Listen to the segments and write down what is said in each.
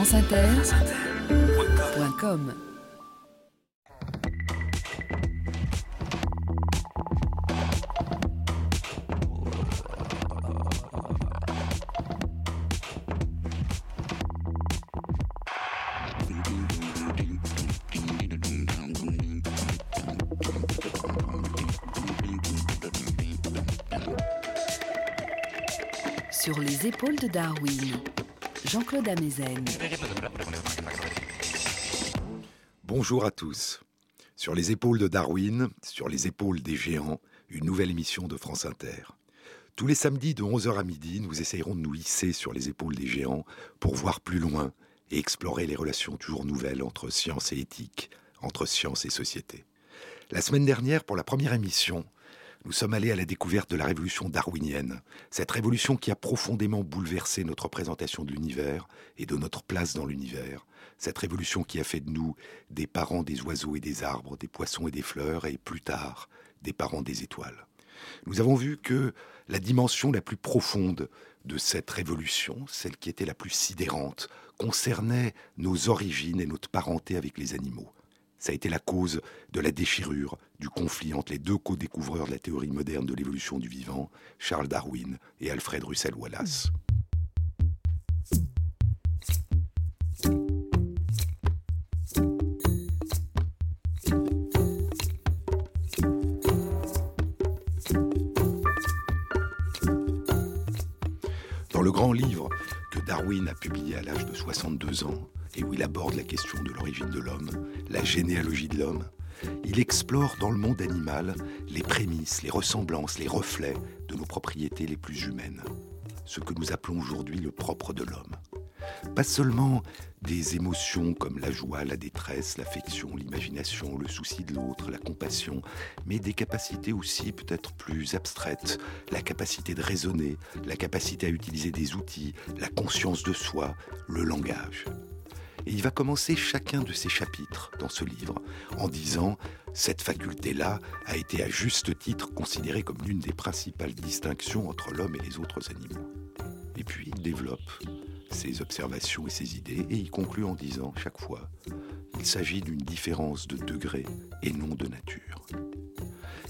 franceinter.com Sur les épaules de Darwin, Jean-Claude Amezen. Bonjour à tous. Sur les épaules de Darwin, sur les épaules des géants, une nouvelle émission de France Inter. Tous les samedis de 11h à midi, nous essayerons de nous hisser sur les épaules des géants pour voir plus loin et explorer les relations toujours nouvelles entre science et éthique, entre science et société. La semaine dernière, pour la première émission, nous sommes allés à la découverte de la révolution darwinienne, cette révolution qui a profondément bouleversé notre présentation de l'univers et de notre place dans l'univers, cette révolution qui a fait de nous des parents des oiseaux et des arbres, des poissons et des fleurs, et plus tard, des parents des étoiles. Nous avons vu que la dimension la plus profonde de cette révolution, celle qui était la plus sidérante, concernait nos origines et notre parenté avec les animaux. Ça a été la cause de la déchirure, du conflit entre les deux co-découvreurs de la théorie moderne de l'évolution du vivant, Charles Darwin et Alfred Russel Wallace. Dans le grand livre que Darwin a publié à l'âge de 62 ans, et où il aborde la question de l'origine de l'homme, la généalogie de l'homme, il explore dans le monde animal les prémices, les ressemblances, les reflets de nos propriétés les plus humaines, ce que nous appelons aujourd'hui le propre de l'homme. Pas seulement des émotions comme la joie, la détresse, l'affection, l'imagination, le souci de l'autre, la compassion, mais des capacités aussi peut-être plus abstraites, la capacité de raisonner, la capacité à utiliser des outils, la conscience de soi, le langage. Et il va commencer chacun de ces chapitres dans ce livre en disant cette faculté-là a été à juste titre considérée comme l'une des principales distinctions entre l'homme et les autres animaux. Et puis il développe ses observations et ses idées et il conclut en disant chaque fois il s'agit d'une différence de degré et non de nature.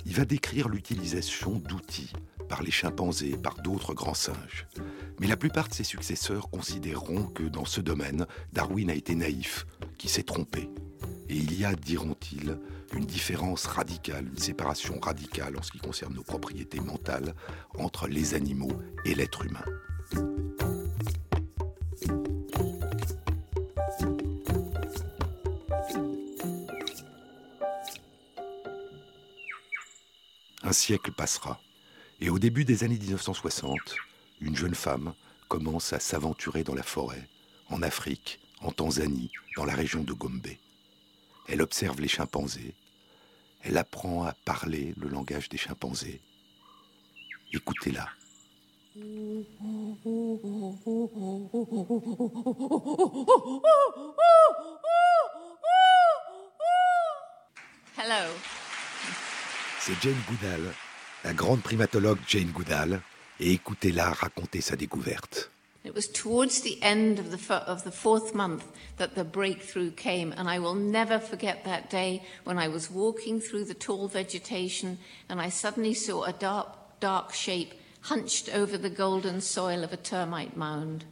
Il va décrire l'utilisation d'outils par les chimpanzés, par d'autres grands singes. Mais la plupart de ses successeurs considéreront que dans ce domaine, Darwin a été naïf, qui s'est trompé. Et il y a, diront-ils, une différence radicale, une séparation radicale en ce qui concerne nos propriétés mentales entre les animaux et l'être humain. Un siècle passera. Et au début des années 1960, une jeune femme commence à s'aventurer dans la forêt, en Afrique, en Tanzanie, dans la région de Gombe. Elle observe les chimpanzés. Elle apprend à parler le langage des chimpanzés. Écoutez-la. C'est Jane Goodall, la grande primatologue Jane Goodall, et écoutez-la raconter sa découverte. It was towards the end of the, of the fourth month that the breakthrough came, and I will never forget that day when I was walking through the tall vegetation and I suddenly saw a dark, dark shape hunched over the golden soil of a termite mound.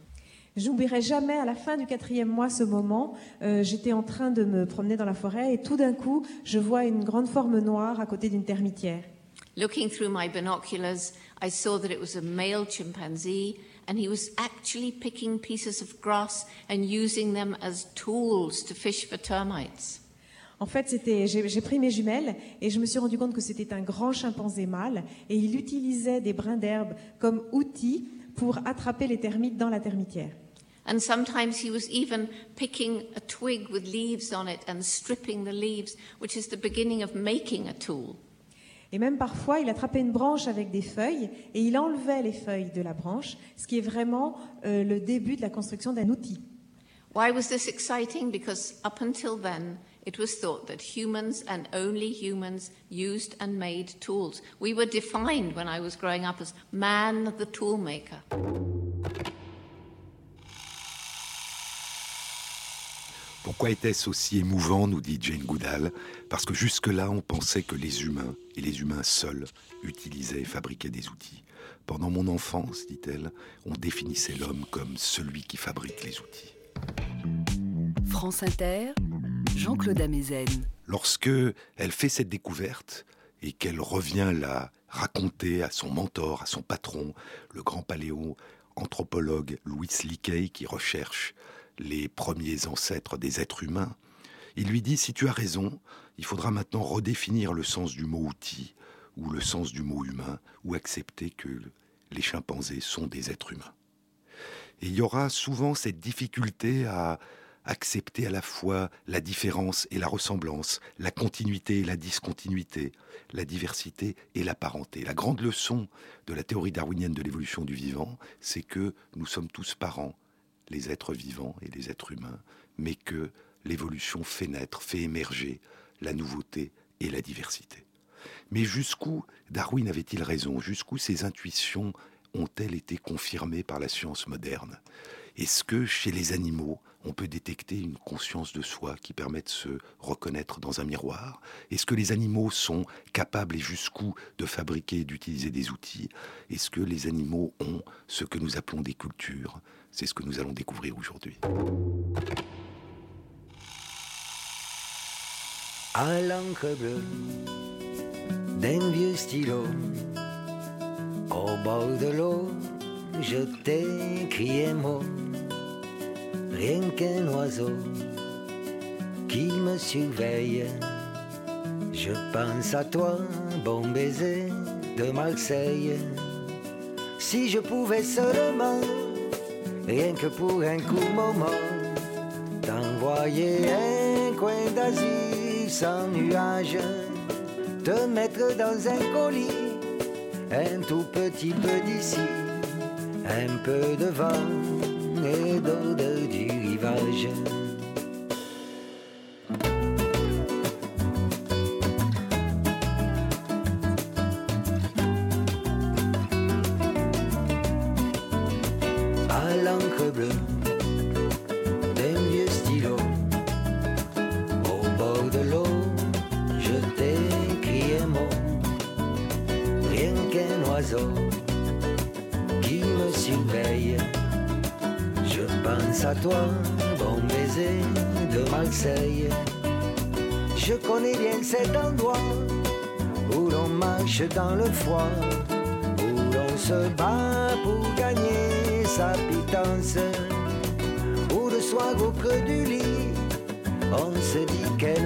J'oublierai jamais à la fin du quatrième mois ce moment. Euh, J'étais en train de me promener dans la forêt et tout d'un coup, je vois une grande forme noire à côté d'une termitière. Looking through my binoculars, I saw that it was a male chimpanzee, and he was actually picking pieces of grass and using them as tools to fish for termites. En fait, c'était, j'ai j'ai pris mes jumelles et je me suis rendu compte que c'était un grand chimpanzé mâle et il utilisait des brins d'herbe comme outils pour attraper les termites dans la termitière. And sometimes he was even picking a twig with leaves on it and stripping the leaves, which is the beginning of making a tool. Et même parfois, il attrapait une branche avec des feuilles et il enlevait les feuilles de la branche, ce qui est vraiment euh, le début de la construction d'un outil. Why was this exciting? Because up until then, it was thought that humans and only humans used and made tools. We were defined when I was growing up as man the tool Pourquoi était-ce aussi émouvant, nous dit Jane Goodall? Parce que jusque-là, on pensait que les humains, et les humains seuls, utilisaient et fabriquaient des outils. Pendant mon enfance, dit-elle, on définissait l'homme comme celui qui fabrique les outils. France Inter, Jean-Claude Amezen. Lorsque elle fait cette découverte et qu'elle revient la raconter à son mentor, à son patron, le grand paléo anthropologue Louis Leakey qui recherche les premiers ancêtres des êtres humains, il lui dit si tu as raison, il faudra maintenant redéfinir le sens du mot outil ou le sens du mot humain ou accepter que les chimpanzés sont des êtres humains. Et il y aura souvent cette difficulté à accepter à la fois la différence et la ressemblance, la continuité et la discontinuité, la diversité et la parenté. La grande leçon de la théorie darwinienne de l'évolution du vivant, c'est que nous sommes tous parents, les êtres vivants et les êtres humains, mais que l'évolution fait naître, fait émerger la nouveauté et la diversité. Mais jusqu'où Darwin avait-il raison Jusqu'où ses intuitions ont-elles été confirmées par la science moderne? Est-ce que chez les animaux, on peut détecter une conscience de soi qui permet de se reconnaître dans un miroir? Est-ce que les animaux sont capables et jusqu'où de fabriquer et d'utiliser des outils? Est-ce que les animaux ont ce que nous appelons des cultures? C'est ce que nous allons découvrir aujourd'hui. À l'encre bleue d'un vieux stylo, au bord de l'eau, je t'ai crié mot rien qu'un oiseau qui me surveille. Je pense à toi, bon baiser de Marseille. Si je pouvais seulement, rien que pour un court moment, t'envoyer un coin d'Asie sans nuage, te mettre dans un colis, un tout petit peu d'ici, un peu de vent dans le froid, où l'on se bat pour gagner sa pitance, où le soir au creux du lit, on se dit quelle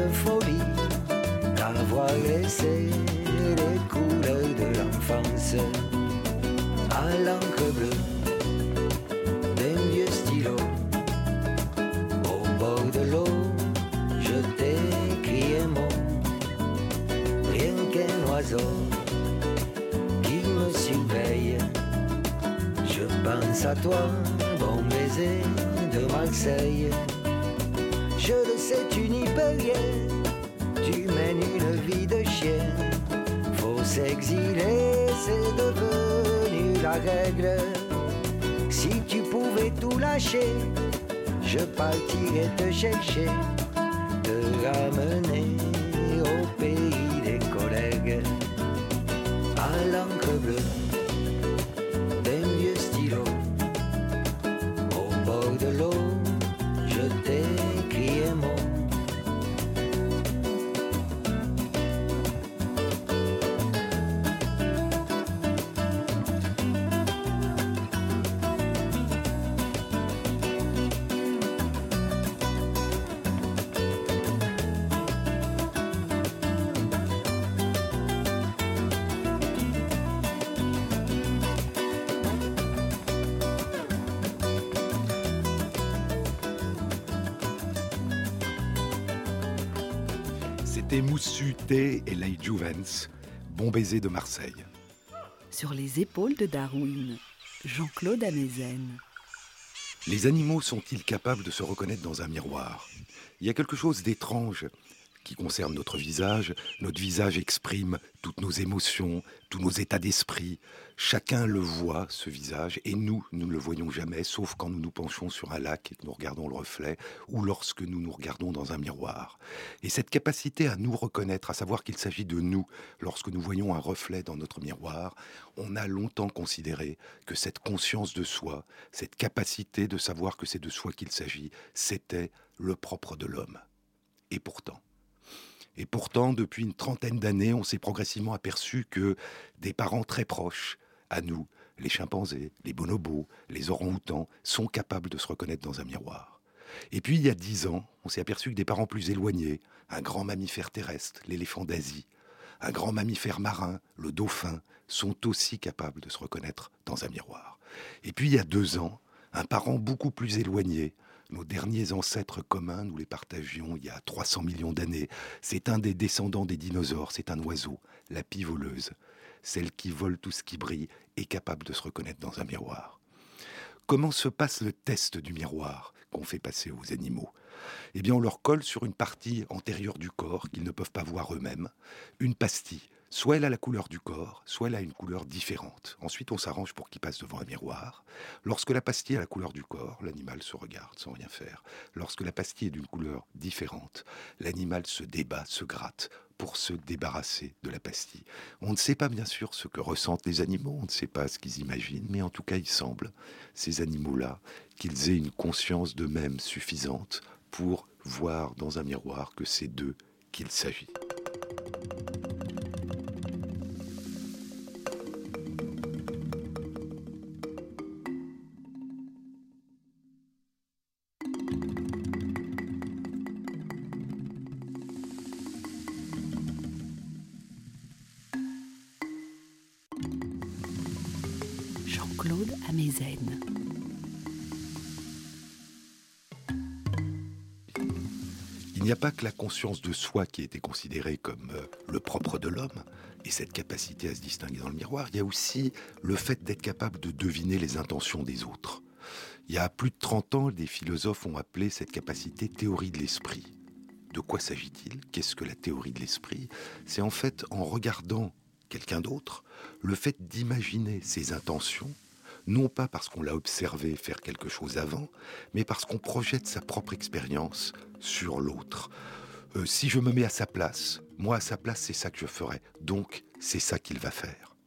de Marseille. Je le sais, tu n'y peux rien, tu mènes une vie de chien. Faut s'exiler, c'est devenu la règle. Si tu pouvais tout lâcher, je partirais te chercher, te ramener T et Juvens, bon baiser de Marseille. Sur les épaules de Darwin, Jean-Claude Amezen. Les animaux sont-ils capables de se reconnaître dans un miroir? Il y a quelque chose d'étrange qui concerne notre visage. Notre visage exprime toutes nos émotions, tous nos états d'esprit. Chacun le voit, ce visage, et nous, nous ne le voyons jamais, sauf quand nous nous penchons sur un lac et que nous regardons le reflet, ou lorsque nous nous regardons dans un miroir. Et cette capacité à nous reconnaître, à savoir qu'il s'agit de nous, lorsque nous voyons un reflet dans notre miroir, on a longtemps considéré que cette conscience de soi, cette capacité de savoir que c'est de soi qu'il s'agit, c'était le propre de l'homme. Et pourtant, et pourtant, depuis une trentaine d'années, on s'est progressivement aperçu que des parents très proches à nous, les chimpanzés, les bonobos, les orang-outans, sont capables de se reconnaître dans un miroir. Et puis, il y a dix ans, on s'est aperçu que des parents plus éloignés, un grand mammifère terrestre, l'éléphant d'Asie, un grand mammifère marin, le dauphin, sont aussi capables de se reconnaître dans un miroir. Et puis, il y a deux ans, un parent beaucoup plus éloigné, nos derniers ancêtres communs, nous les partagions il y a 300 millions d'années. C'est un des descendants des dinosaures, c'est un oiseau, la pie voleuse, celle qui vole tout ce qui brille est capable de se reconnaître dans un miroir. Comment se passe le test du miroir qu'on fait passer aux animaux? Eh bien, on leur colle sur une partie antérieure du corps qu'ils ne peuvent pas voir eux-mêmes une pastille Soit elle a la couleur du corps, soit elle a une couleur différente. Ensuite, on s'arrange pour qu'il passe devant un miroir. Lorsque la pastille a la couleur du corps, l'animal se regarde sans rien faire. Lorsque la pastille est d'une couleur différente, l'animal se débat, se gratte pour se débarrasser de la pastille. On ne sait pas bien sûr ce que ressentent les animaux, on ne sait pas ce qu'ils imaginent, mais en tout cas il semble, ces animaux-là, qu'ils aient une conscience d'eux-mêmes suffisante pour voir dans un miroir que c'est d'eux qu'il s'agit. Il n'y a pas que la conscience de soi qui été considérée comme euh, le propre de l'homme et cette capacité à se distinguer dans le miroir, il y a aussi le fait d'être capable de deviner les intentions des autres. Il y a plus de 30 ans, des philosophes ont appelé cette capacité théorie de l'esprit. De quoi s'agit-il? Qu'est-ce que la théorie de l'esprit? C'est en fait en regardant quelqu'un d'autre, le fait d'imaginer ses intentions non pas parce qu'on l'a observé faire quelque chose avant, mais parce qu'on projette sa propre expérience sur l'autre. Euh, si je me mets à sa place, moi à sa place, c'est ça que je ferai. Donc, c'est ça qu'il va faire.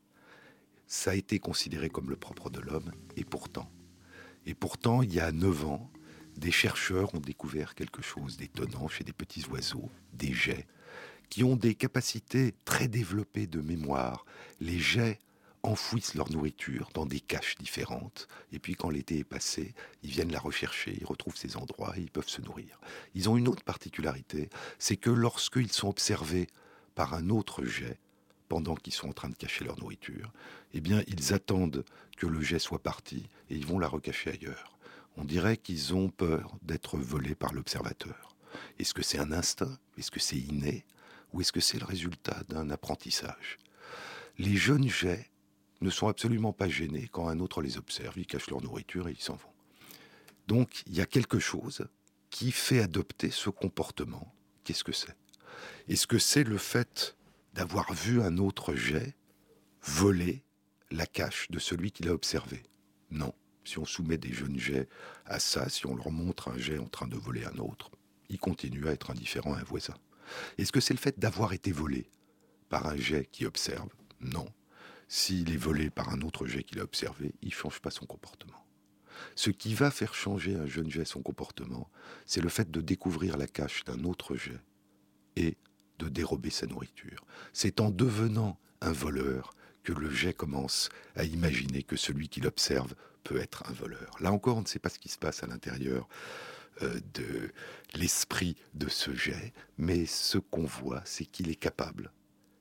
Ça a été considéré comme le propre de l'homme, et pourtant, et pourtant, il y a neuf ans, des chercheurs ont découvert quelque chose d'étonnant chez des petits oiseaux, des jets, qui ont des capacités très développées de mémoire. Les jets enfouissent leur nourriture dans des caches différentes, et puis quand l'été est passé, ils viennent la rechercher, ils retrouvent ces endroits et ils peuvent se nourrir. Ils ont une autre particularité, c'est que lorsqu'ils sont observés par un autre jet, pendant qu'ils sont en train de cacher leur nourriture, eh bien, ils attendent que le jet soit parti et ils vont la recacher ailleurs. On dirait qu'ils ont peur d'être volés par l'observateur. Est-ce que c'est un instinct? Est-ce que c'est inné? Ou est-ce que c'est le résultat d'un apprentissage? Les jeunes jets ne sont absolument pas gênés quand un autre les observe, ils cachent leur nourriture et ils s'en vont. Donc il y a quelque chose qui fait adopter ce comportement. Qu'est-ce que c'est? Est-ce que c'est le fait d'avoir vu un autre jet voler la cache de celui qui l'a observé? Non. Si on soumet des jeunes jets à ça, si on leur montre un jet en train de voler un autre, ils continuent à être indifférents à un voisin. Est-ce que c'est le fait d'avoir été volé par un jet qui observe Non. S'il est volé par un autre jet qu'il a observé, il ne change pas son comportement. Ce qui va faire changer un jeune jet son comportement, c'est le fait de découvrir la cache d'un autre jet et de dérober sa nourriture. C'est en devenant un voleur que le jet commence à imaginer que celui qui l'observe peut être un voleur. Là encore, on ne sait pas ce qui se passe à l'intérieur de l'esprit de ce jet, mais ce qu'on voit, c'est qu'il est capable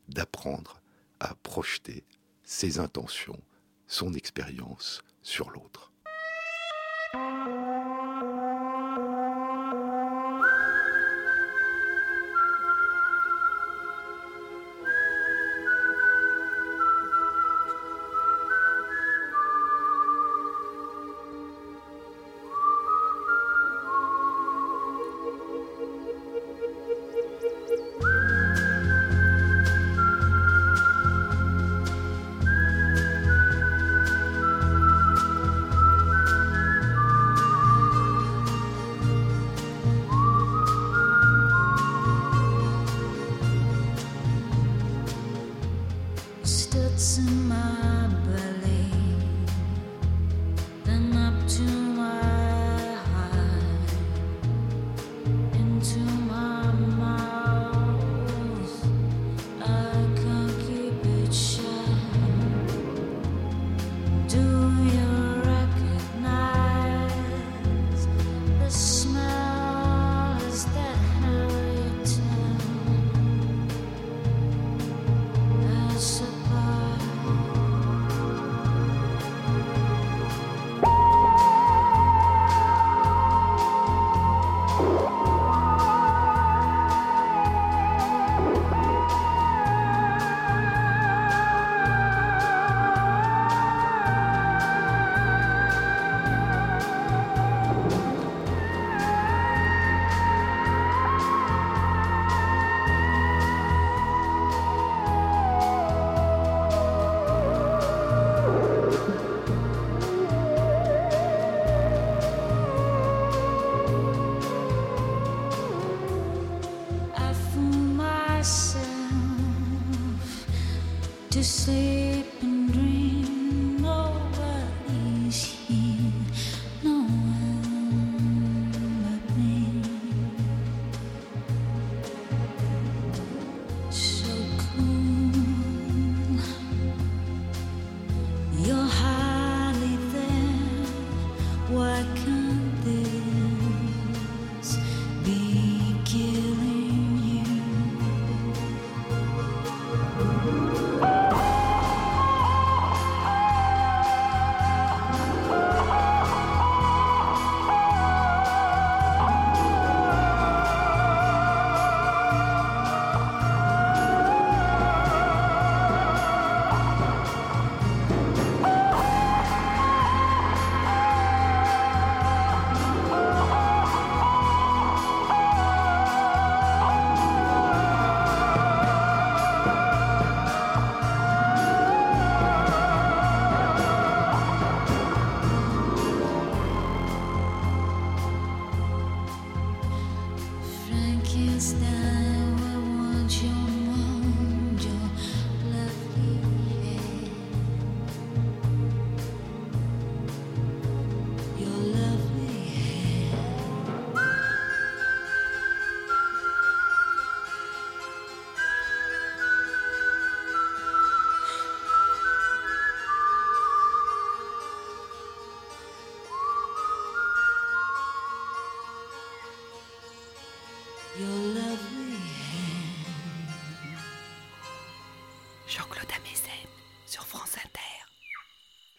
d'apprendre à projeter ses intentions, son expérience sur l'autre.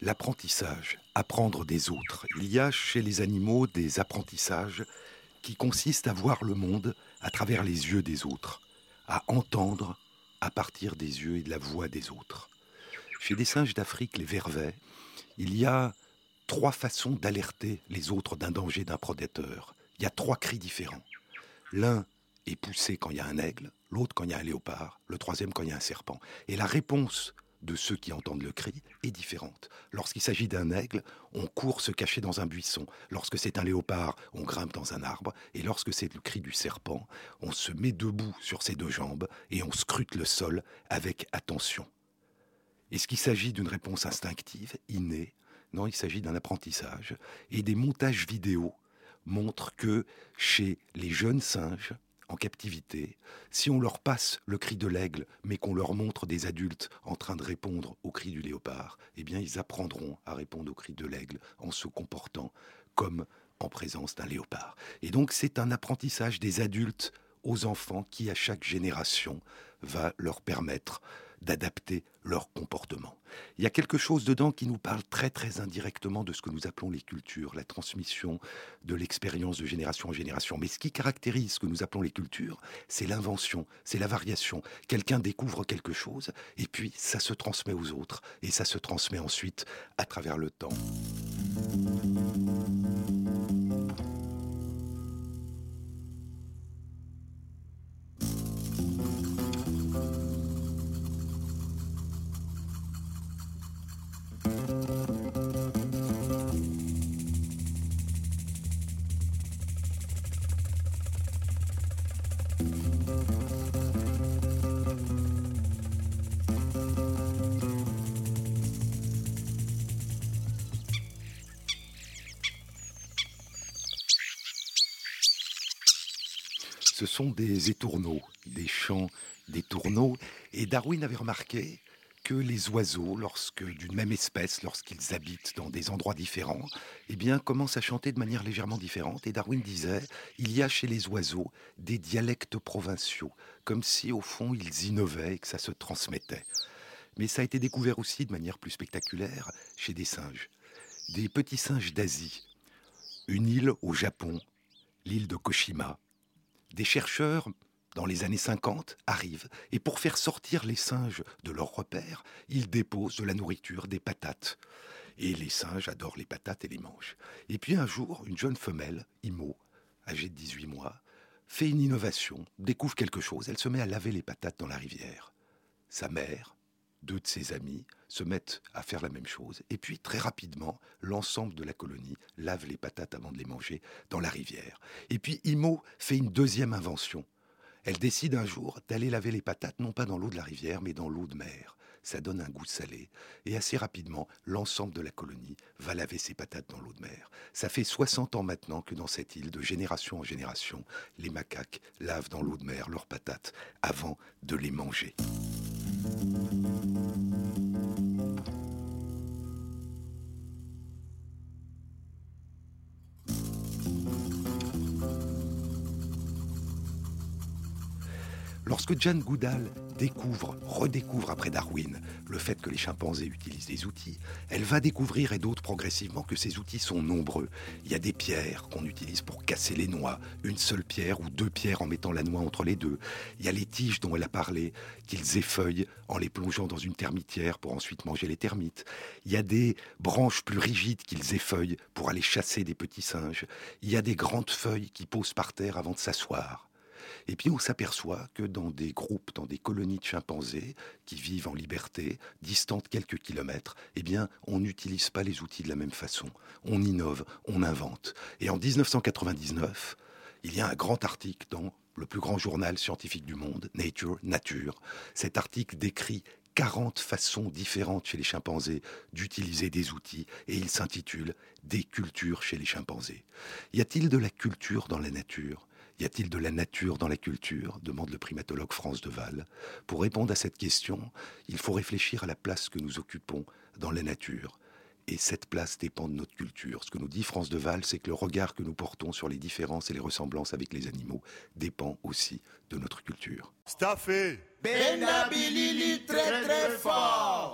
L'apprentissage, apprendre des autres. Il y a chez les animaux des apprentissages qui consistent à voir le monde à travers les yeux des autres, à entendre à partir des yeux et de la voix des autres. Chez les singes d'Afrique, les vervets, il y a trois façons d'alerter les autres d'un danger d'un prédateur. Il y a trois cris différents. L'un est poussé quand il y a un aigle, l'autre quand il y a un léopard, le troisième quand il y a un serpent. Et la réponse de ceux qui entendent le cri est différente. Lorsqu'il s'agit d'un aigle, on court se cacher dans un buisson. Lorsque c'est un léopard, on grimpe dans un arbre. Et lorsque c'est le cri du serpent, on se met debout sur ses deux jambes et on scrute le sol avec attention. Est-ce qu'il s'agit d'une réponse instinctive, innée Non, il s'agit d'un apprentissage. Et des montages vidéo montrent que chez les jeunes singes, en captivité, si on leur passe le cri de l'aigle, mais qu'on leur montre des adultes en train de répondre au cri du léopard, eh bien ils apprendront à répondre au cri de l'aigle en se comportant comme en présence d'un léopard. Et donc c'est un apprentissage des adultes aux enfants qui, à chaque génération, va leur permettre d'adapter leur comportement. Il y a quelque chose dedans qui nous parle très très indirectement de ce que nous appelons les cultures, la transmission de l'expérience de génération en génération. Mais ce qui caractérise ce que nous appelons les cultures, c'est l'invention, c'est la variation. Quelqu'un découvre quelque chose et puis ça se transmet aux autres et ça se transmet ensuite à travers le temps. Des étourneaux, des chants d'étourneaux. Et Darwin avait remarqué que les oiseaux, lorsque d'une même espèce, lorsqu'ils habitent dans des endroits différents, eh bien, commencent à chanter de manière légèrement différente. Et Darwin disait, il y a chez les oiseaux des dialectes provinciaux, comme si au fond ils innovaient et que ça se transmettait. Mais ça a été découvert aussi de manière plus spectaculaire chez des singes, des petits singes d'Asie, une île au Japon, l'île de Koshima, des chercheurs, dans les années 50, arrivent et pour faire sortir les singes de leur repère, ils déposent de la nourriture, des patates. Et les singes adorent les patates et les mangent. Et puis un jour, une jeune femelle, Imo, âgée de 18 mois, fait une innovation, découvre quelque chose, elle se met à laver les patates dans la rivière. Sa mère, deux de ses amis se mettent à faire la même chose. Et puis, très rapidement, l'ensemble de la colonie lave les patates avant de les manger dans la rivière. Et puis, Imo fait une deuxième invention. Elle décide un jour d'aller laver les patates, non pas dans l'eau de la rivière, mais dans l'eau de mer. ça donne un goût salé, et assez rapidement, l'ensemble de la colonie va laver ses patates dans l'eau de mer. Ça fait 60 ans maintenant que dans cette île, de génération en génération, les macaques lavent dans l'eau de mer leurs patates avant de les manger. Lorsque Jane Goodall découvre, redécouvre après Darwin le fait que les chimpanzés utilisent des outils, elle va découvrir et d'autres progressivement que ces outils sont nombreux. Il y a des pierres qu'on utilise pour casser les noix, une seule pierre ou deux pierres en mettant la noix entre les deux. Il y a les tiges dont elle a parlé, qu'ils effeuillent en les plongeant dans une termitière pour ensuite manger les termites. Il y a des branches plus rigides qu'ils effeuillent pour aller chasser des petits singes. Il y a des grandes feuilles qui posent par terre avant de s'asseoir. Et puis on s'aperçoit que dans des groupes, dans des colonies de chimpanzés qui vivent en liberté, distantes quelques kilomètres, eh bien, on n'utilise pas les outils de la même façon. On innove, on invente. Et en 1999, il y a un grand article dans le plus grand journal scientifique du monde, Nature, Nature. Cet article décrit 40 façons différentes chez les chimpanzés d'utiliser des outils et il s'intitule Des cultures chez les chimpanzés. Y a-t-il de la culture dans la nature? Y a-t-il de la nature dans la culture? demande le primatologue France Deval. Pour répondre à cette question, il faut réfléchir à la place que nous occupons dans la nature. Et cette place dépend de notre culture. Ce que nous dit France Deval, c'est que le regard que nous portons sur les différences et les ressemblances avec les animaux dépend aussi de notre culture. Staffé très très fort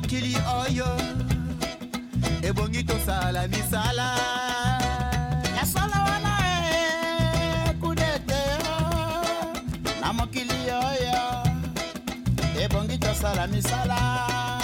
mokili oyo ebongi tosala misala. Yasala wana e kudete na mokili oyo ebongi tosala misala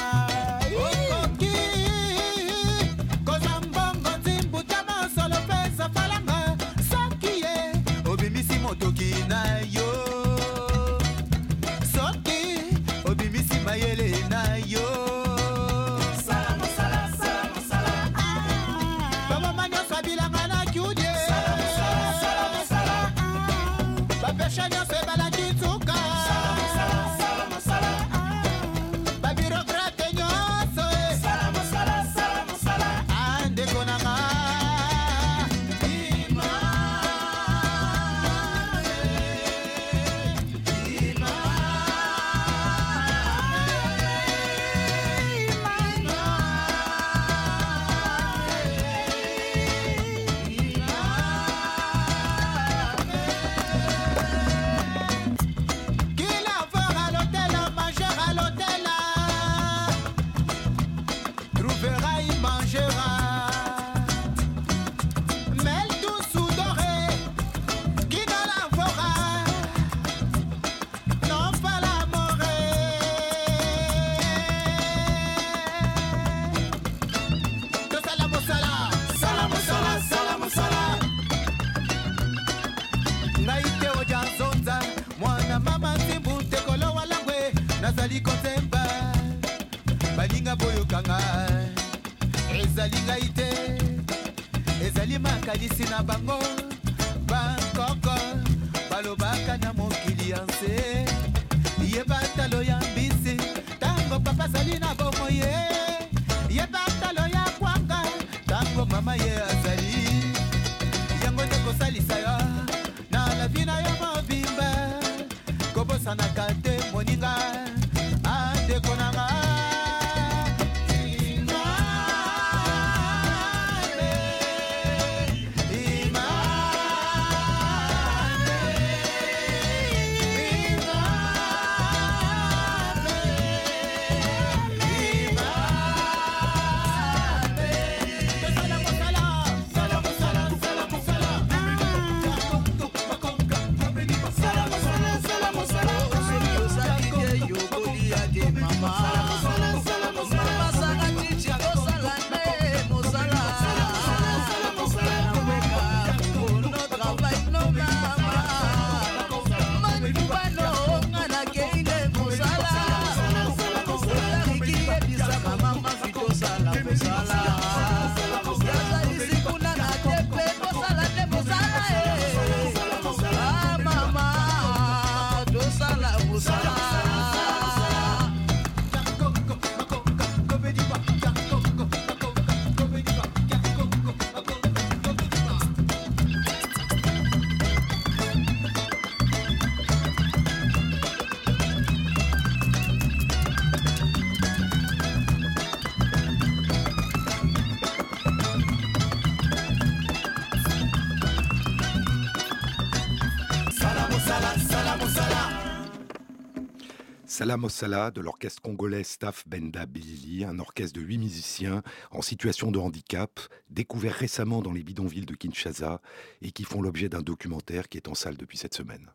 Salam Ossala de l'orchestre congolais Staff Benda Bilili, un orchestre de huit musiciens en situation de handicap, découvert récemment dans les bidonvilles de Kinshasa et qui font l'objet d'un documentaire qui est en salle depuis cette semaine.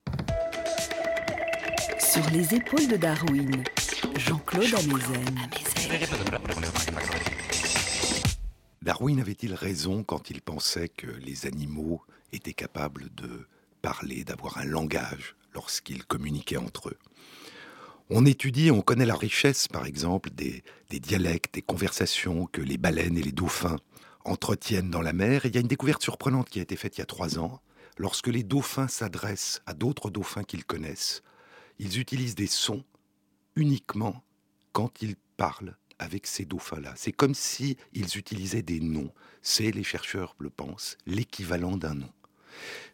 Sur les épaules de Darwin, Jean-Claude Amezen. Darwin avait-il raison quand il pensait que les animaux étaient capables de parler, d'avoir un langage lorsqu'ils communiquaient entre eux? On étudie, on connaît la richesse, par exemple, des, dialectes, des conversations que les baleines et les dauphins entretiennent dans la mer. Il y a une découverte surprenante qui a été faite il y a trois ans. Lorsque les dauphins s'adressent à d'autres dauphins qu'ils connaissent, ils utilisent des sons uniquement quand ils parlent avec ces dauphins-là. C'est comme si ils utilisaient des noms. C'est, les chercheurs le pensent, l'équivalent d'un nom.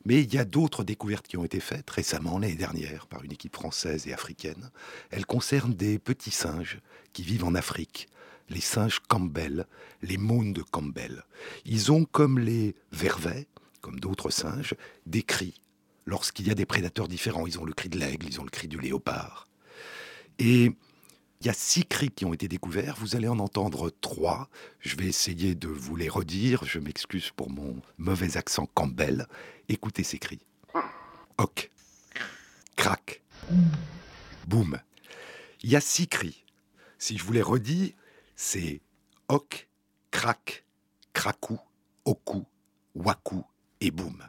Mais il y a d'autres découvertes qui ont été faites récemment, l'année dernière, par une équipe française et africaine. Elles concernent des petits singes qui vivent en Afrique, les singes Campbell, les mônes de Campbell. Ils ont, comme les vervets, comme d'autres singes, des cris. Lorsqu'il y a des prédateurs différents, ils ont le cri de l'aigle, ils ont le cri du léopard. Et il y a six cris qui ont été découverts. Vous allez en entendre trois. Je vais essayer de vous les redire. Je m'excuse pour mon mauvais accent Campbell. Écoutez ces cris. Hoc. Crac. Boum. Il y a six cris. Si je vous les redis, c'est hoc, crac, cracou, oku, waku et boum.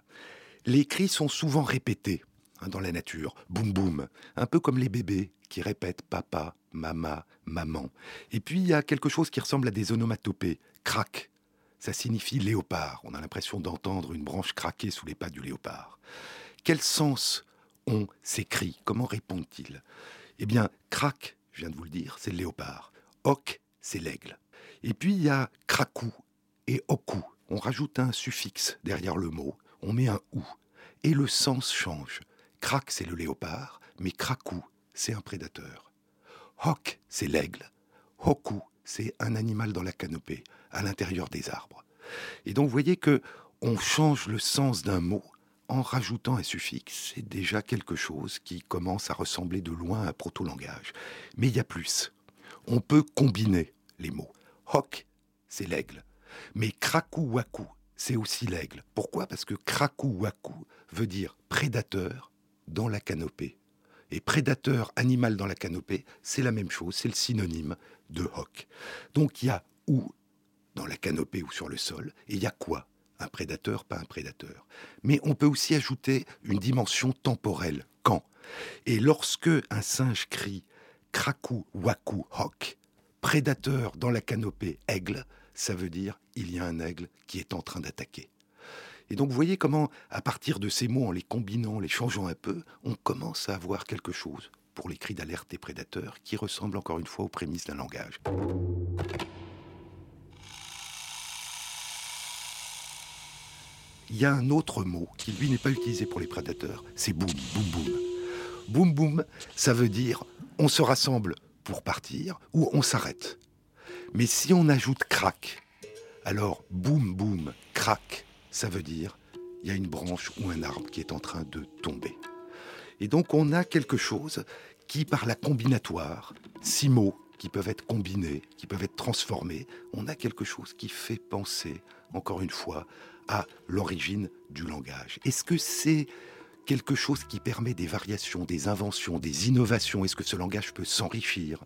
Les cris sont souvent répétés hein, dans la nature. Boum boum. Un peu comme les bébés qui répètent papa, mama, maman. Et puis il y a quelque chose qui ressemble à des onomatopées. Crac, ça signifie léopard. On a l'impression d'entendre une branche craquer sous les pas du léopard. Quel sens ont ces cris? Comment répondent-ils? Eh bien, crac, je viens de vous le dire, c'est le léopard. Hoc, c'est l'aigle. Et puis il y a cracou et oku. On rajoute un suffixe derrière le mot, on met un ou. Et le sens change. Crac, c'est le léopard, mais cracou, c'est un prédateur. Hoc, c'est l'aigle. Hoku, c'est un animal dans la canopée, à l'intérieur des arbres. Et donc vous voyez que on change le sens d'un mot en rajoutant un suffixe. C'est déjà quelque chose qui commence à ressembler de loin à un proto-langage. Mais il y a plus. On peut combiner les mots. Hoc, c'est l'aigle. Mais kraku waku, c'est aussi l'aigle. Pourquoi? Parce que kraku waku veut dire prédateur dans la canopée et prédateur animal dans la canopée, c'est la même chose, c'est le synonyme de hoc. Donc il y a où dans la canopée ou sur le sol, et il y a quoi? Un prédateur, pas un prédateur. Mais on peut aussi ajouter une dimension temporelle, quand Et lorsque un singe crie krakou, waku, hoc, prédateur dans la canopée, aigle, ça veut dire il y a un aigle qui est en train d'attaquer. Et donc vous voyez comment, à partir de ces mots, en les combinant, les changeant un peu, on commence à avoir quelque chose pour les cris d'alerte des prédateurs qui ressemble encore une fois aux prémices d'un langage. Il y a un autre mot qui, lui, n'est pas utilisé pour les prédateurs, c'est boum, boum, boum. Boum, boum, ça veut dire on se rassemble pour partir ou on s'arrête. Mais si on ajoute crac, alors boum, boum, crac, ça veut dire il y a une branche ou un arbre qui est en train de tomber. Et donc on a quelque chose qui, par la combinatoire, six mots qui peuvent être combinés, qui peuvent être transformés, on a quelque chose qui fait penser, encore une fois, à l'origine du langage. Est-ce que c'est quelque chose qui permet des variations, des inventions, des innovations? Est-ce que ce langage peut s'enrichir?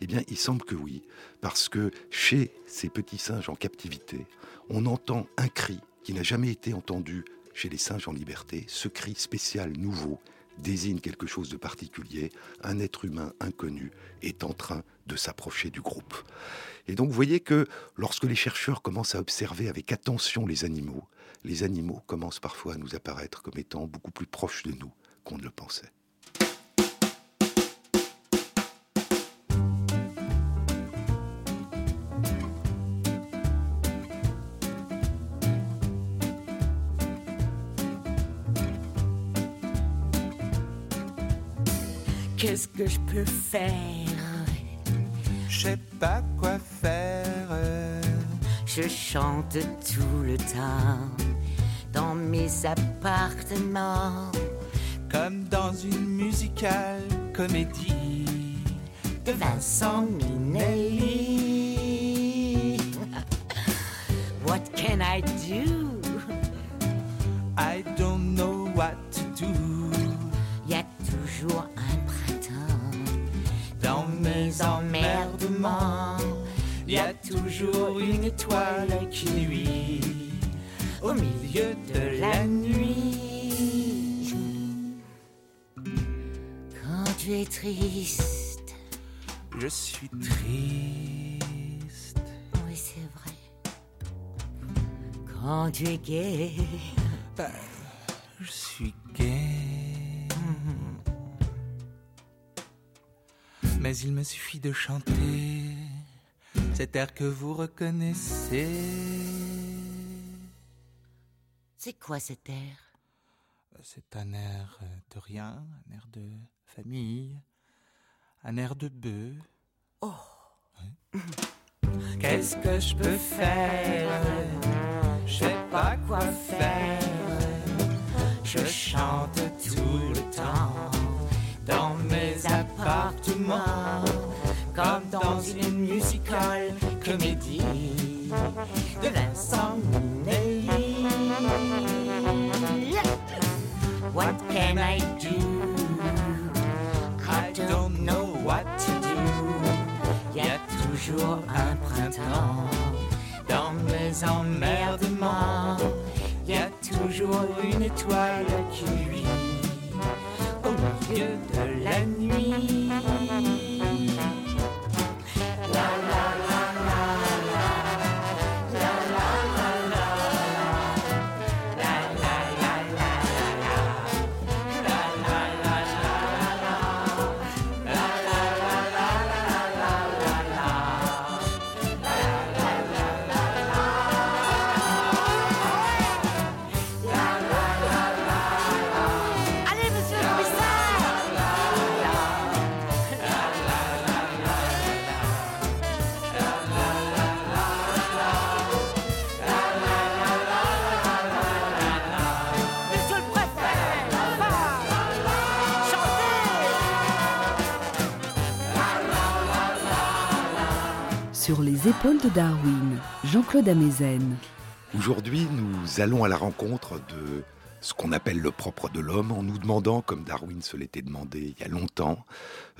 Eh bien, il semble que oui, parce que chez ces petits singes en captivité, on entend un cri qui n'a jamais été entendu chez les singes en liberté, ce cri spécial nouveau désigne quelque chose de particulier, un être humain inconnu est en train de s'approcher du groupe. Et donc vous voyez que lorsque les chercheurs commencent à observer avec attention les animaux, les animaux commencent parfois à nous apparaître comme étant beaucoup plus proches de nous qu'on ne le pensait. Qu'est-ce que je peux faire? Je sais pas quoi faire. Je chante tout le temps dans mes appartements. Comme dans une musicale comédie. de Vincent Minelli. What can I do? I don't know what to do. Y a toujours emmerdements. Y a toujours une étoile qui nuit au milieu de la nuit. Quand tu es triste, Je suis triste. oui c'est vrai. Quand tu es gai, Je suis gay. Mais il me suffit de chanter cet air que vous reconnaissez. c'est quoi cet air? C'est un air de rien, un air de famille, un air de bœuf. Oh. Qu'est-ce que je peux faire? Je sais pas quoi faire. Je chante tout le temps appartements, comme dans une musical comédie de Vincent. What can I do? I don't know what to do. Y a toujours un printemps dans mes emmerdements. Y a toujours une étoile qui luit au milieu de les épaules de Darwin, Jean-Claude Amezen. Aujourd'hui, nous allons à la rencontre de ce qu'on appelle le propre de l'homme en nous demandant, comme Darwin se l'était demandé il y a longtemps,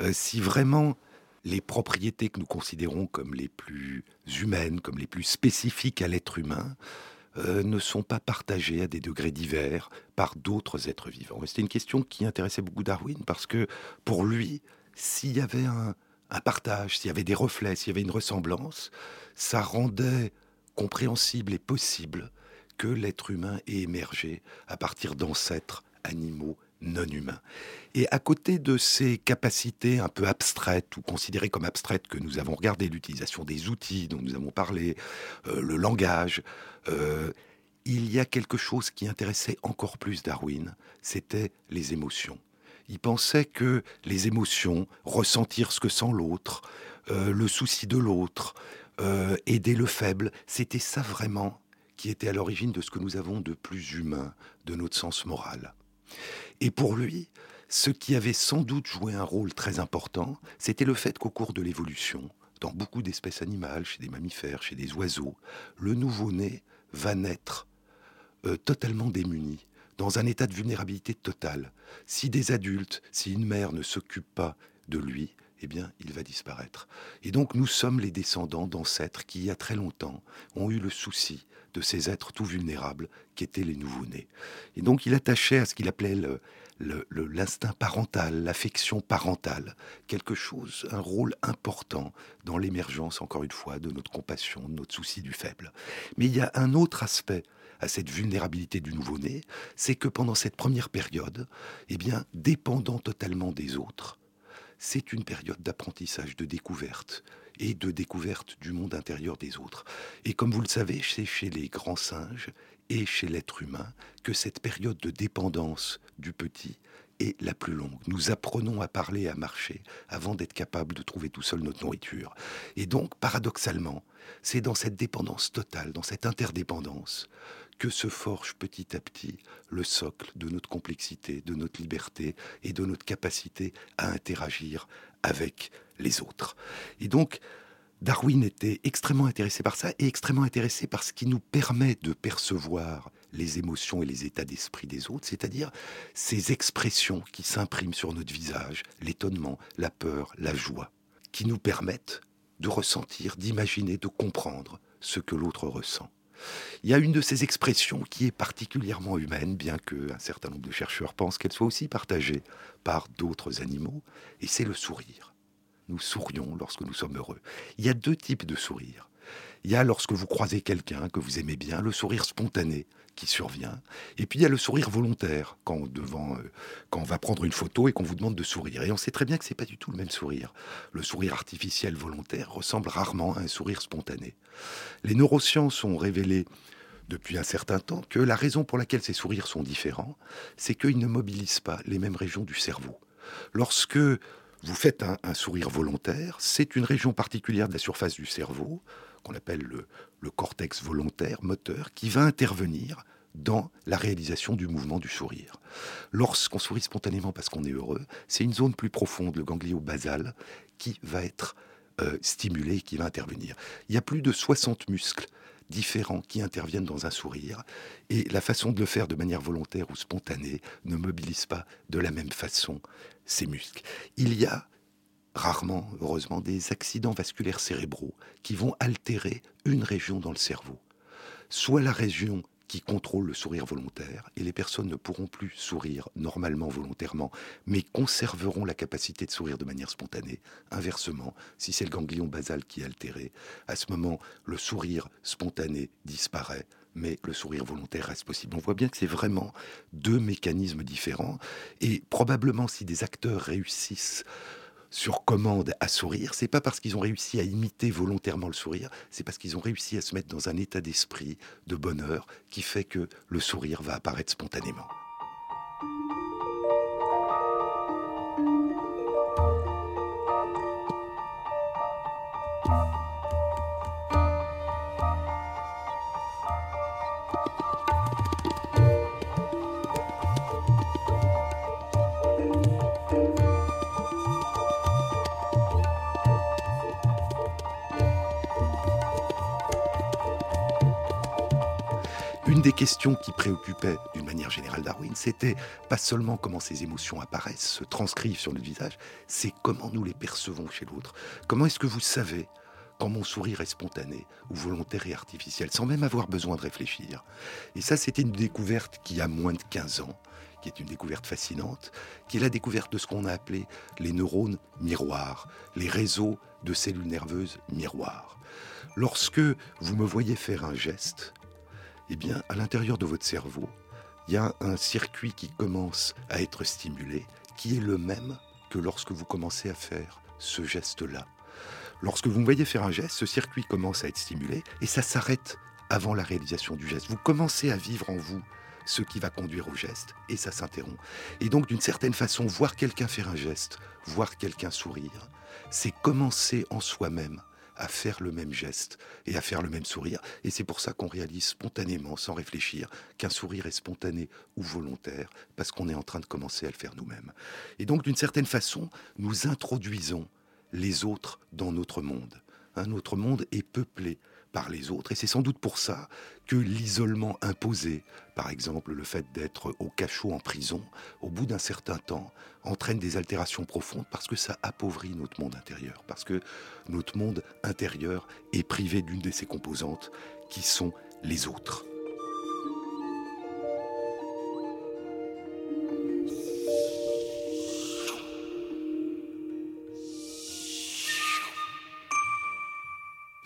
euh, si vraiment les propriétés que nous considérons comme les plus humaines, comme les plus spécifiques à l'être humain, euh, ne sont pas partagées à des degrés divers par d'autres êtres vivants. C'était une question qui intéressait beaucoup Darwin parce que pour lui, s'il y avait un, un partage, s'il y avait des reflets, s'il y avait une ressemblance, ça rendait compréhensible et possible que l'être humain ait émergé à partir d'ancêtres animaux non humains. Et à côté de ces capacités un peu abstraites ou considérées comme abstraites que nous avons regardées, l'utilisation des outils dont nous avons parlé, euh, le langage, euh, il y a quelque chose qui intéressait encore plus Darwin, c'était les émotions. Il pensait que les émotions, ressentir ce que sent l'autre, euh, le souci de l'autre, euh, aider le faible, c'était ça vraiment qui était à l'origine de ce que nous avons de plus humain, de notre sens moral. Et pour lui, ce qui avait sans doute joué un rôle très important, c'était le fait qu'au cours de l'évolution, dans beaucoup d'espèces animales, chez des mammifères, chez des oiseaux, le nouveau-né va naître euh, totalement démuni, dans un état de vulnérabilité totale. Si des adultes, si une mère ne s'occupe pas de lui, eh bien, il va disparaître. Et donc, nous sommes les descendants d'ancêtres qui, il y a très longtemps, ont eu le souci de ces êtres tout vulnérables qu'étaient les nouveau-nés. Et donc, il attachait à ce qu'il appelait l'instinct parental, l'affection parentale, quelque chose, un rôle important dans l'émergence, encore une fois, de notre compassion, de notre souci du faible. Mais il y a un autre aspect à cette vulnérabilité du nouveau-né, c'est que pendant cette première période, eh bien, dépendant totalement des autres, c'est une période d'apprentissage, de découverte et de découverte du monde intérieur des autres. Et comme vous le savez, c'est chez les grands singes et chez l'être humain que cette période de dépendance du petit est la plus longue. Nous apprenons à parler, à marcher, avant d'être capables de trouver tout seul notre nourriture. Et donc, paradoxalement, c'est dans cette dépendance totale, dans cette interdépendance, que se forge petit à petit le socle de notre complexité, de notre liberté et de notre capacité à interagir avec les autres. Et donc, Darwin était extrêmement intéressé par ça et extrêmement intéressé par ce qui nous permet de percevoir les émotions et les états d'esprit des autres, c'est-à-dire ces expressions qui s'impriment sur notre visage, l'étonnement, la peur, la joie, qui nous permettent de ressentir, d'imaginer, de comprendre ce que l'autre ressent. Il y a une de ces expressions qui est particulièrement humaine, bien qu'un certain nombre de chercheurs pensent qu'elle soit aussi partagée par d'autres animaux, et c'est le sourire. Nous sourions lorsque nous sommes heureux. Il y a deux types de sourire. Il y a lorsque vous croisez quelqu'un que vous aimez bien, le sourire spontané, qui survient. Et puis il y a le sourire volontaire quand devant euh, quand on va prendre une photo et qu'on vous demande de sourire. Et on sait très bien que c'est pas du tout le même sourire. Le sourire artificiel volontaire ressemble rarement à un sourire spontané. Les neurosciences ont révélé depuis un certain temps que la raison pour laquelle ces sourires sont différents, c'est qu'ils ne mobilisent pas les mêmes régions du cerveau. Lorsque vous faites un sourire volontaire, c'est une région particulière de la surface du cerveau, qu'on appelle le, cortex volontaire, moteur, qui va intervenir dans la réalisation du mouvement du sourire. Lorsqu'on sourit spontanément parce qu'on est heureux, c'est une zone plus profonde, le ganglio basal, qui va être euh, stimulée qui va intervenir. Il y a plus de 60 muscles différents qui interviennent dans un sourire, et la façon de le faire de manière volontaire ou spontanée ne mobilise pas de la même façon ces muscles. Il y a rarement, heureusement, des accidents vasculaires cérébraux qui vont altérer une région dans le cerveau. Soit la région qui contrôle le sourire volontaire, et les personnes ne pourront plus sourire normalement, volontairement, mais conserveront la capacité de sourire de manière spontanée. Inversement, si c'est le ganglion basal qui est altéré, à ce moment, le sourire spontané disparaît, mais le sourire volontaire reste possible. On voit bien que c'est vraiment deux mécanismes différents, et probablement si des acteurs réussissent sur commande à sourire, c'est pas parce qu'ils ont réussi à imiter volontairement le sourire, c'est parce qu'ils ont réussi à se mettre dans un état d'esprit de bonheur qui fait que le sourire va apparaître spontanément. Des questions qui préoccupaient d'une manière générale Darwin, c'était pas seulement comment ces émotions apparaissent, se transcrivent sur notre visage, c'est comment nous les percevons chez l'autre. Comment est-ce que vous savez quand mon sourire est spontané ou volontaire et artificiel, sans même avoir besoin de réfléchir? Et ça, c'était une découverte qui a moins de 15 ans, qui est une découverte fascinante, qui est la découverte de ce qu'on a appelé les neurones miroirs, les réseaux de cellules nerveuses miroirs. Lorsque vous me voyez faire un geste, eh bien, à l'intérieur de votre cerveau, il y a un circuit qui commence à être stimulé, qui est le même que lorsque vous commencez à faire ce geste-là. Lorsque vous me voyez faire un geste, ce circuit commence à être stimulé et ça s'arrête avant la réalisation du geste. Vous commencez à vivre en vous ce qui va conduire au geste et ça s'interrompt. Et donc, d'une certaine façon, voir quelqu'un faire un geste, voir quelqu'un sourire, c'est commencer en soi-même à faire le même geste et à faire le même sourire. Et c'est pour ça qu'on réalise spontanément, sans réfléchir, qu'un sourire est spontané ou volontaire, parce qu'on est en train de commencer à le faire nous-mêmes. Et donc, d'une certaine façon, nous introduisons les autres dans notre monde. Un autre monde est peuplé par les autres. Et c'est sans doute pour ça que l'isolement imposé, par exemple le fait d'être au cachot en prison, au bout d'un certain temps, entraîne des altérations profondes parce que ça appauvrit notre monde intérieur, parce que notre monde intérieur est privé d'une de ses composantes qui sont les autres.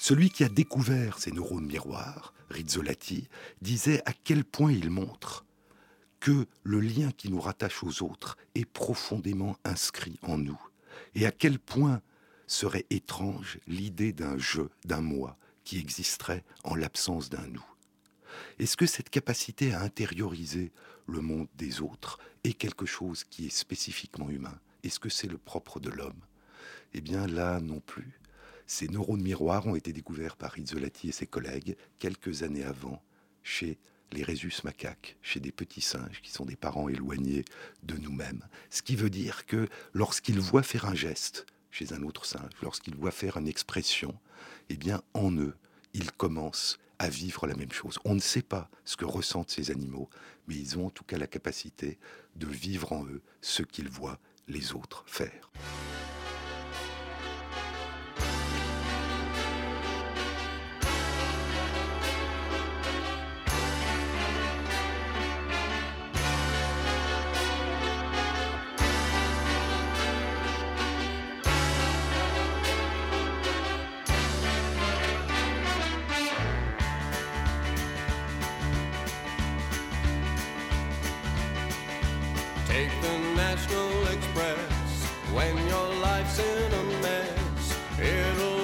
Celui qui a découvert ces neurones miroirs, Rizzolatti, disait à quel point il montre que le lien qui nous rattache aux autres est profondément inscrit en nous, et à quel point serait étrange l'idée d'un je, d'un moi, qui existerait en l'absence d'un nous. Est-ce que cette capacité à intérioriser le monde des autres est quelque chose qui est spécifiquement humain? Est-ce que c'est le propre de l'homme? Eh bien là non plus. Ces neurones miroirs ont été découverts par Rizzolatti et ses collègues quelques années avant chez les rhésus macaques, chez des petits singes qui sont des parents éloignés de nous-mêmes. Ce qui veut dire que lorsqu'ils voient faire un geste chez un autre singe, lorsqu'ils voient faire une expression, eh bien, en eux, ils commencent à vivre la même chose. On ne sait pas ce que ressentent ces animaux, mais ils ont en tout cas la capacité de vivre en eux ce qu'ils voient les autres faire. Take the National Express when your life's in a mess. It'll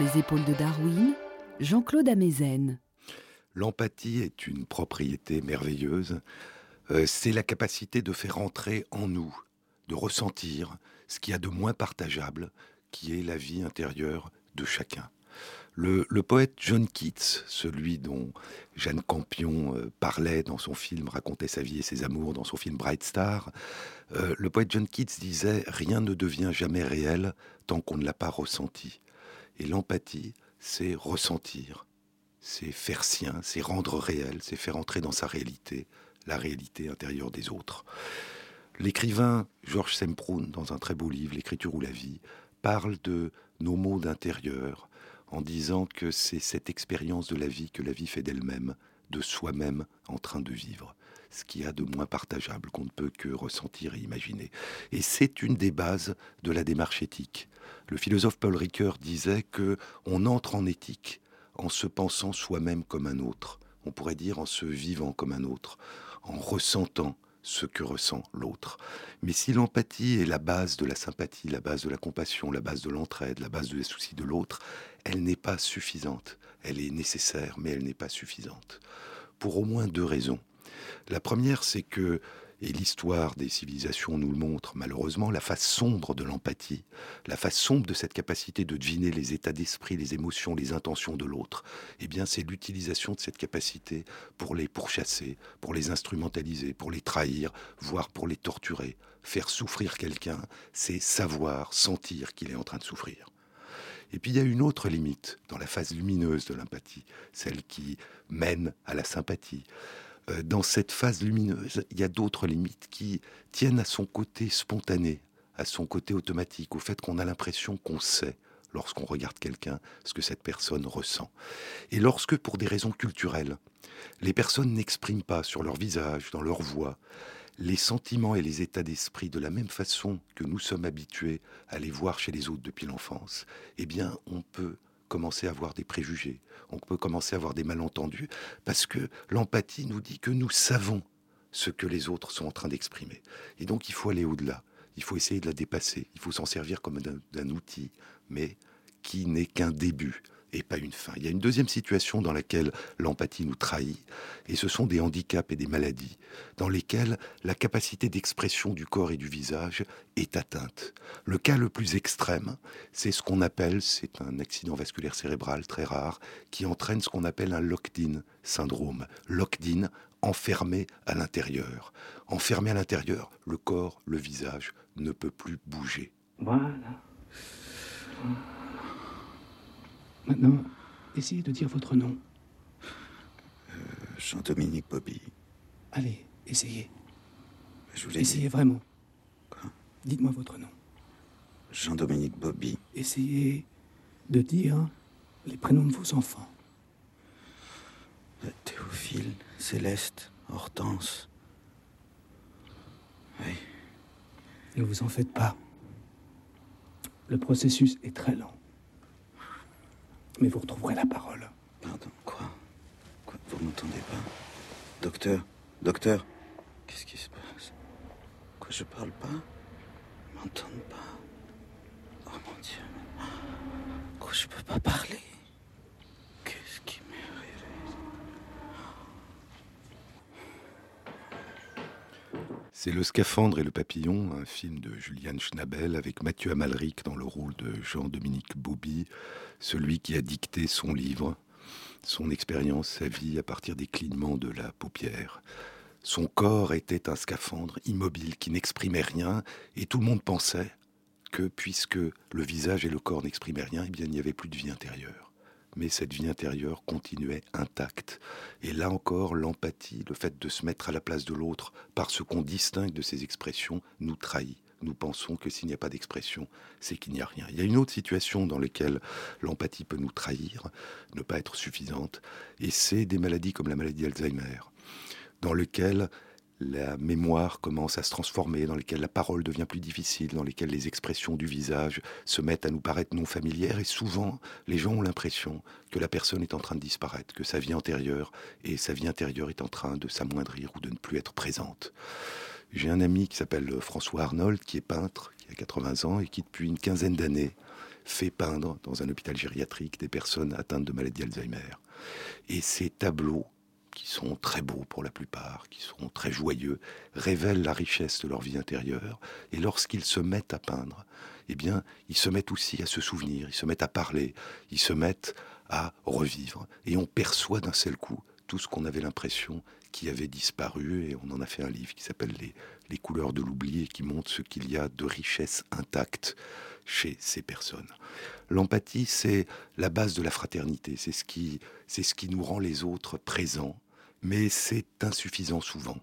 les épaules de Darwin, Jean-Claude Amezen. L'empathie est une propriété merveilleuse. Euh, c'est la capacité de faire entrer en nous, de ressentir ce qu'il y a de moins partageable, qui est la vie intérieure de chacun. Le, poète John Keats, celui dont Jeanne Campion euh, parlait dans son film, racontait sa vie et ses amours dans son film Bright Star, euh, le poète John Keats disait Rien ne devient jamais réel tant qu'on ne l'a pas ressenti. Et l'empathie, c'est ressentir, c'est faire sien, c'est rendre réel, c'est faire entrer dans sa réalité la réalité intérieure des autres. L'écrivain Georges Semproun, dans un très beau livre, L'écriture ou la vie, parle de nos mots d'intérieur en disant que c'est cette expérience de la vie que la vie fait d'elle-même, de soi-même en train de vivre ce qu'il y a de moins partageable qu'on ne peut que ressentir et imaginer. Et c'est une des bases de la démarche éthique. Le philosophe Paul Ricoeur disait que on entre en éthique en se pensant soi-même comme un autre. On pourrait dire en se vivant comme un autre, en ressentant ce que ressent l'autre. Mais si l'empathie est la base de la sympathie, la base de la compassion, la base de l'entraide, la base des soucis de l'autre, elle n'est pas suffisante. Elle est nécessaire, mais elle n'est pas suffisante. Pour au moins deux raisons. La première, c'est que, et l'histoire des civilisations nous le montre malheureusement, la face sombre de l'empathie, la face sombre de cette capacité de deviner les états d'esprit, les émotions, les intentions de l'autre, eh bien c'est l'utilisation de cette capacité pour les pourchasser, pour les instrumentaliser, pour les trahir, voire pour les torturer. Faire souffrir quelqu'un, c'est savoir, sentir qu'il est en train de souffrir. Et puis il y a une autre limite dans la phase lumineuse de l'empathie, celle qui mène à la sympathie. Euh, dans cette phase lumineuse, il y a d'autres limites qui tiennent à son côté spontané, à son côté automatique, au fait qu'on a l'impression qu'on sait lorsqu'on regarde quelqu'un ce que cette personne ressent. Et lorsque, pour des raisons culturelles, les personnes n'expriment pas sur leur visage, dans leur voix, les sentiments et les états d'esprit de la même façon que nous sommes habitués à les voir chez les autres depuis l'enfance, eh bien, on peut commencer à avoir des préjugés, on peut commencer à avoir des malentendus, parce que l'empathie nous dit que nous savons ce que les autres sont en train d'exprimer. Et donc il faut aller au-delà, il faut essayer de la dépasser, il faut s'en servir comme d'un outil, mais qui n'est qu'un début et pas une fin. Il y a une deuxième situation dans laquelle l'empathie nous trahit, et ce sont des handicaps et des maladies, dans lesquelles la capacité d'expression du corps et du visage est atteinte. Le cas le plus extrême, c'est ce qu'on appelle, c'est un accident vasculaire cérébral très rare, qui entraîne ce qu'on appelle un locked-in syndrome. Locked-in, enfermé à l'intérieur. Enfermé à l'intérieur, le corps, le visage ne peut plus bouger. Voilà. Maintenant, essayez de dire votre nom. Euh, Jean-Dominique Bobby. Allez, essayez. Je voulais essayez vraiment. Quoi? Dites-moi votre nom. Jean-Dominique Bobby. Essayez de dire les prénoms de vos enfants. Euh, Théophile, Céleste, Hortense. Oui. Ne vous en faites pas. Le processus est très lent mais vous retrouverez la parole. Pardon, quoi? Quoi Vous m'entendez pas? Docteur Docteur Qu'est-ce qui se passe? Quoi, je parle pas? Ils m'entendent pas. Oh mon Dieu. Quoi, je peux pas parler Qu'est-ce qui m'est arrivé C'est Le Scaphandre et le Papillon, un film de Julian Schnabel avec Mathieu Amalric dans le rôle de Jean-Dominique Bobby, celui qui a dicté son livre, son expérience, sa vie à partir des clignements de la paupière. Son corps était un scaphandre immobile qui n'exprimait rien et tout le monde pensait que puisque le visage et le corps n'exprimaient rien, eh il n'y avait plus de vie intérieure mais cette vie intérieure continuait intacte. Et là encore, l'empathie, le fait de se mettre à la place de l'autre par ce qu'on distingue de ses expressions, nous trahit. Nous pensons que s'il n'y a pas d'expression, c'est qu'il n'y a rien. Il y a une autre situation dans laquelle l'empathie peut nous trahir, ne pas être suffisante, et c'est des maladies comme la maladie d'Alzheimer, dans lequel la mémoire commence à se transformer, dans lesquelles la parole devient plus difficile, dans lesquelles les expressions du visage se mettent à nous paraître non familières, et souvent les gens ont l'impression que la personne est en train de disparaître, que sa vie antérieure et sa vie intérieure est en train de s'amoindrir ou de ne plus être présente. J'ai un ami qui s'appelle François Arnold, qui est peintre, qui a 80 ans et qui depuis une quinzaine d'années fait peindre dans un hôpital gériatrique des personnes atteintes de maladie Alzheimer. Et ces tableaux, qui sont très beaux pour la plupart, qui sont très joyeux, révèlent la richesse de leur vie intérieure. Et lorsqu'ils se mettent à peindre, eh bien, ils se mettent aussi à se souvenir, ils se mettent à parler, ils se mettent à revivre. Et on perçoit d'un seul coup tout ce qu'on avait l'impression qui avait disparu, et on en a fait un livre qui s'appelle les, les couleurs de l'oubli, et qui montre ce qu'il y a de richesse intacte chez ces personnes. L'empathie, c'est la base de la fraternité, c'est ce, qui, c'est ce qui nous rend les autres présents, mais c'est insuffisant souvent.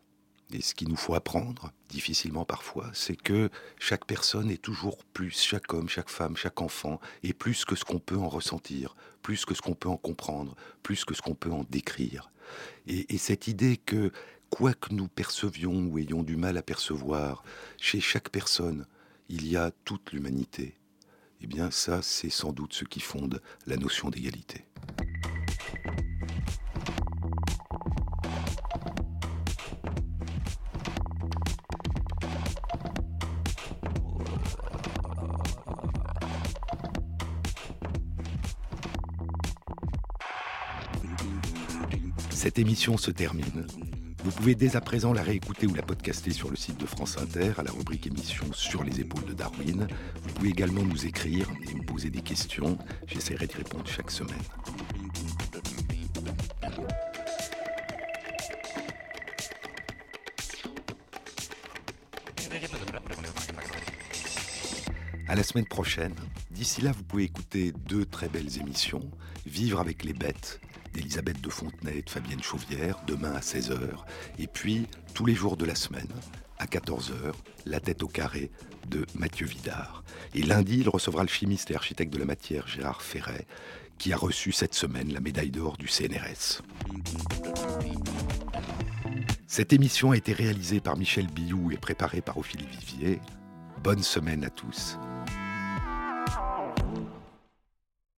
Et ce qu'il nous faut apprendre, difficilement parfois, c'est que chaque personne est toujours plus, chaque homme, chaque femme, chaque enfant, est plus que ce qu'on peut en ressentir, plus que ce qu'on peut en comprendre, plus que ce qu'on peut en décrire. Et, et cette idée que, quoi que nous percevions ou ayons du mal à percevoir, chez chaque personne, il y a toute l'humanité. Eh bien ça, c'est sans doute ce qui fonde la notion d'égalité. Cette émission se termine. Vous pouvez dès à présent la réécouter ou la podcaster sur le site de France Inter à la rubrique émission sur les épaules de Darwin. Vous pouvez également nous écrire et me poser des questions. J'essaierai d'y répondre chaque semaine. À la semaine prochaine. D'ici là, vous pouvez écouter deux très belles émissions. Vivre avec les bêtes d'Elisabeth de Fontenay et de Fabienne Chauvière, demain à 16h. Et puis, tous les jours de la semaine, à 14h, La tête au carré de Mathieu Vidard. Et lundi, il recevra le chimiste et architecte de la matière Gérard Ferret, qui a reçu cette semaine la médaille d'or du CNRS. Cette émission a été réalisée par Michel Billou et préparée par Ophélie Vivier. Bonne semaine à tous.